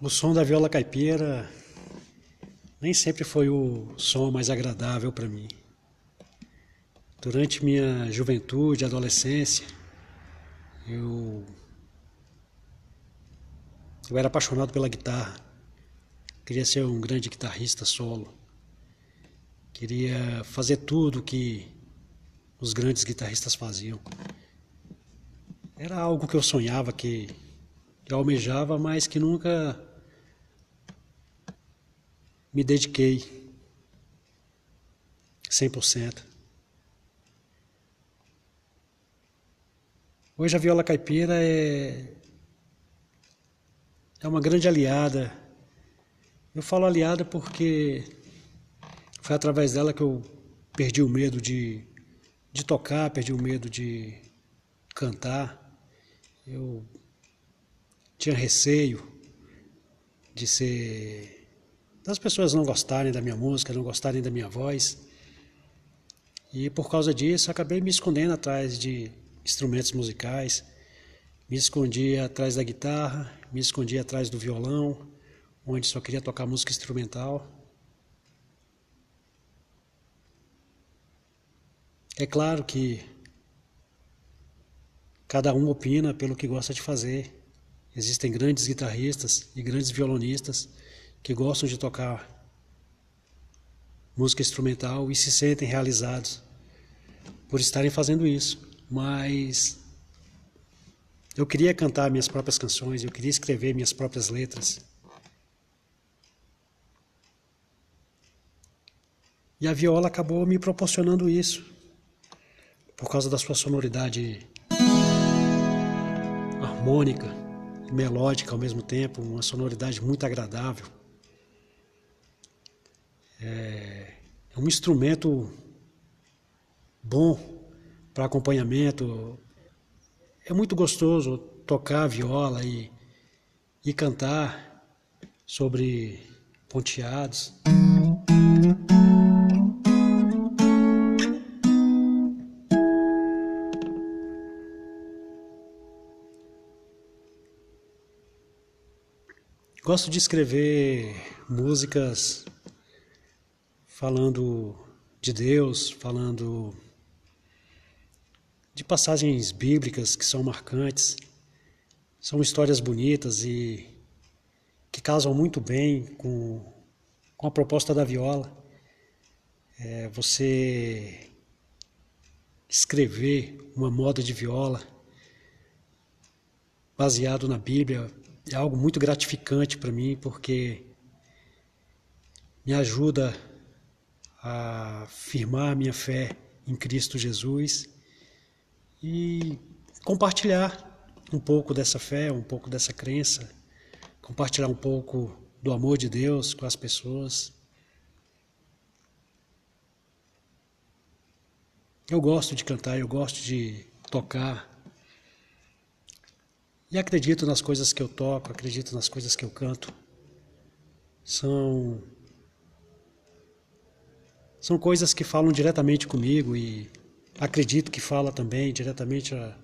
O som da viola caipira nem sempre foi o som mais agradável para mim. Durante minha juventude, adolescência, eu eu era apaixonado pela guitarra. Queria ser um grande guitarrista solo. Queria fazer tudo que os grandes guitarristas faziam. Era algo que eu sonhava, que eu almejava, mas que nunca me dediquei 100%. Hoje a viola caipira é, é uma grande aliada. Eu falo aliada porque foi através dela que eu perdi o medo de, de tocar, perdi o medo de cantar. Eu tinha receio de ser das pessoas não gostarem da minha música, não gostarem da minha voz. E por causa disso, acabei me escondendo atrás de instrumentos musicais, me escondi atrás da guitarra, me escondi atrás do violão, onde só queria tocar música instrumental. É claro que cada um opina pelo que gosta de fazer. Existem grandes guitarristas e grandes violonistas que gostam de tocar música instrumental e se sentem realizados por estarem fazendo isso. Mas eu queria cantar minhas próprias canções, eu queria escrever minhas próprias letras. E a viola acabou me proporcionando isso, por causa da sua sonoridade harmônica e melódica ao mesmo tempo, uma sonoridade muito agradável. É, é um instrumento bom para acompanhamento. É muito gostoso tocar viola e, e cantar sobre ponteados. Gosto de escrever músicas falando de Deus, falando de passagens bíblicas que são marcantes. São histórias bonitas e que casam muito bem com, com a proposta da viola. É você escrever uma moda de viola baseado na Bíblia é algo muito gratificante para mim porque me ajuda a firmar minha fé em Cristo Jesus e compartilhar um pouco dessa fé, um pouco dessa crença, compartilhar um pouco do amor de Deus com as pessoas. Eu gosto de cantar, eu gosto de tocar. E acredito nas coisas que eu toco, acredito nas coisas que eu canto. São são coisas que falam diretamente comigo e acredito que fala também diretamente a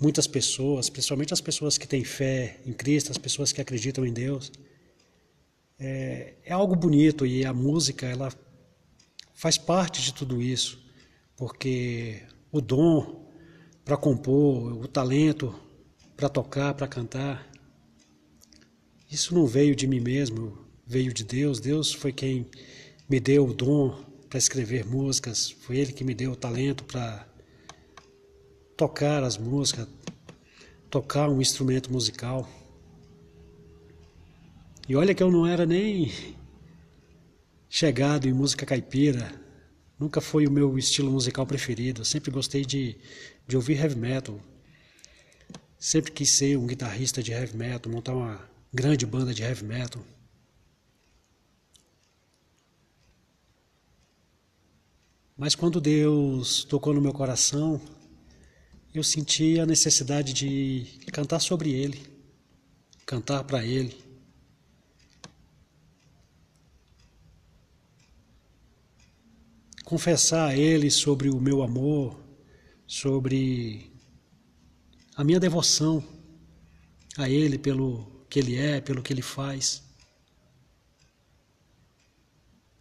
muitas pessoas, principalmente as pessoas que têm fé em Cristo, as pessoas que acreditam em Deus. É, é algo bonito e a música ela faz parte de tudo isso, porque o dom para compor, o talento para tocar, para cantar, isso não veio de mim mesmo, veio de Deus. Deus foi quem me deu o dom para escrever músicas, foi ele que me deu o talento para tocar as músicas, tocar um instrumento musical. E olha que eu não era nem chegado em música caipira, nunca foi o meu estilo musical preferido, eu sempre gostei de, de ouvir heavy metal. Sempre quis ser um guitarrista de heavy metal, montar uma grande banda de heavy metal. Mas quando Deus tocou no meu coração, eu senti a necessidade de cantar sobre Ele, cantar para Ele. Confessar a Ele sobre o meu amor, sobre a minha devoção a Ele pelo que ele é, pelo que ele faz.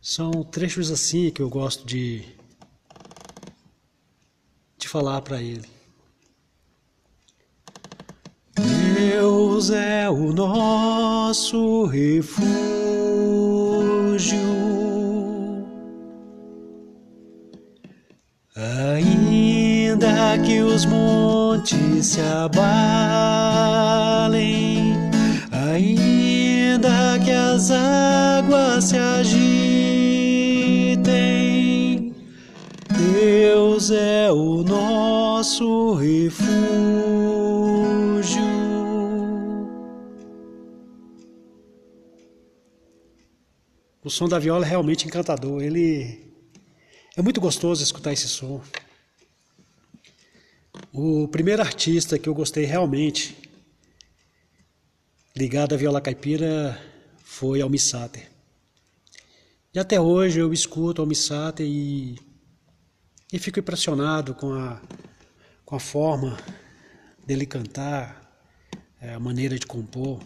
São trechos assim que eu gosto de, de falar para ele. Deus é o nosso refúgio. Ainda que os montes se abalem, nosso refúgio. O som da viola é realmente encantador. Ele é muito gostoso escutar esse som. O primeiro artista que eu gostei realmente ligado à viola caipira foi Almi. E até hoje eu escuto Almi e, e fico impressionado com a, com a forma dele cantar, é, a maneira de compor.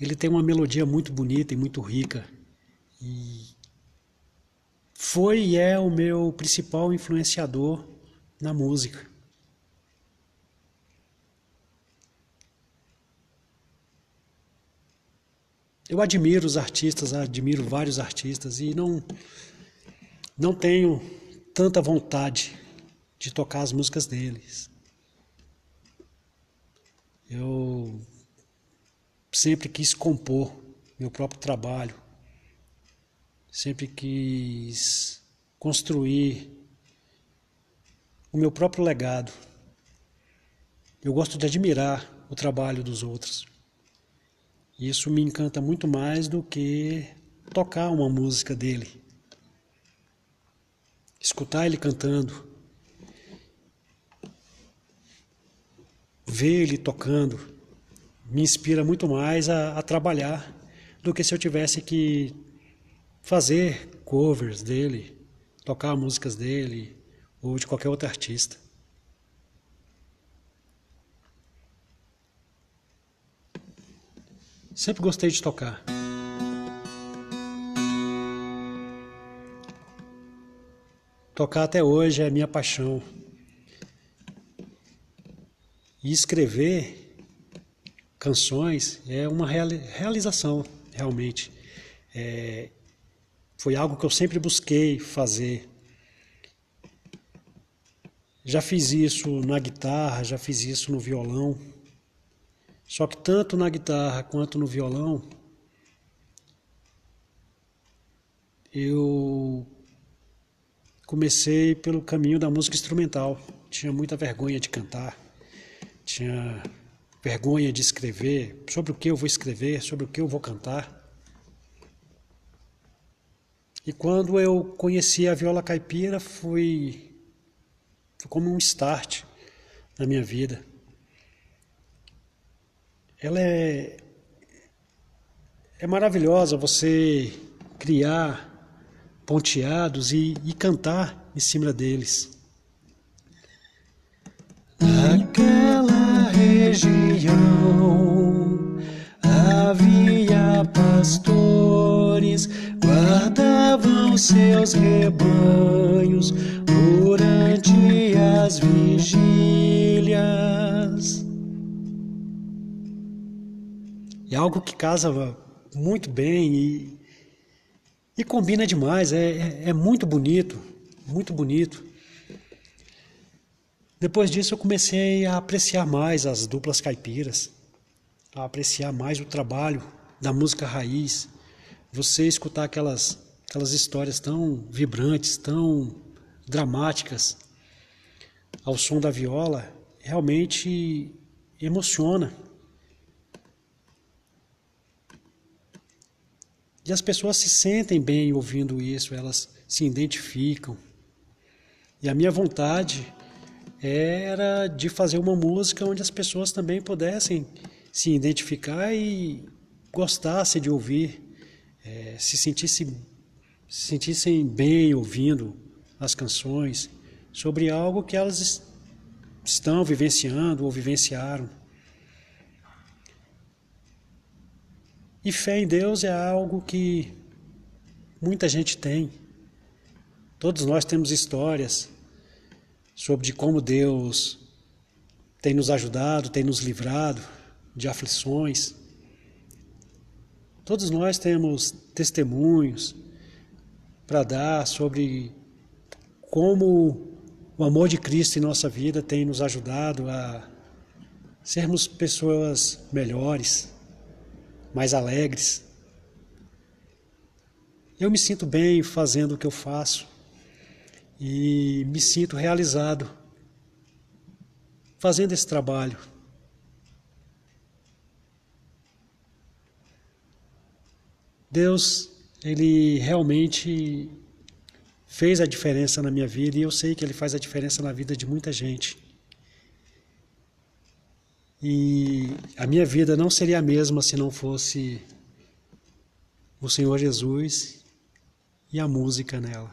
Ele tem uma melodia muito bonita e muito rica. E foi e é o meu principal influenciador na música. Eu admiro os artistas, admiro vários artistas e não não tenho tanta vontade de tocar as músicas deles. Eu sempre quis compor meu próprio trabalho, sempre quis construir o meu próprio legado. Eu gosto de admirar o trabalho dos outros. Isso me encanta muito mais do que tocar uma música dele. Escutar ele cantando, ver ele tocando, me inspira muito mais a, a trabalhar do que se eu tivesse que fazer covers dele, tocar músicas dele ou de qualquer outro artista. Sempre gostei de tocar. Tocar até hoje é minha paixão. E escrever canções é uma realização, realmente. É, foi algo que eu sempre busquei fazer. Já fiz isso na guitarra, já fiz isso no violão. Só que tanto na guitarra quanto no violão, eu comecei pelo caminho da música instrumental. Tinha muita vergonha de cantar, tinha vergonha de escrever, sobre o que eu vou escrever, sobre o que eu vou cantar. E quando eu conheci a viola caipira, foi, foi como um start na minha vida. Ela é, é maravilhosa você criar ponteados e, e cantar em cima deles. Naquela região havia pastores guardavam seus rebanhos durante as vigílias. É algo que casa muito bem e, e combina demais, é, é, é muito bonito, muito bonito. Depois disso eu comecei a apreciar mais as duplas caipiras, a apreciar mais o trabalho da música raiz, você escutar aquelas, aquelas histórias tão vibrantes, tão dramáticas, ao som da viola, realmente emociona. E as pessoas se sentem bem ouvindo isso, elas se identificam. E a minha vontade era de fazer uma música onde as pessoas também pudessem se identificar e gostassem de ouvir é, se, sentisse, se sentissem bem ouvindo as canções sobre algo que elas estão vivenciando ou vivenciaram. E fé em Deus é algo que muita gente tem. Todos nós temos histórias sobre de como Deus tem nos ajudado, tem nos livrado de aflições. Todos nós temos testemunhos para dar sobre como o amor de Cristo em nossa vida tem nos ajudado a sermos pessoas melhores, mais alegres. Eu me sinto bem fazendo o que eu faço e me sinto realizado fazendo esse trabalho. Deus, ele realmente fez a diferença na minha vida e eu sei que ele faz a diferença na vida de muita gente. E a minha vida não seria a mesma se não fosse o Senhor Jesus e a música nela.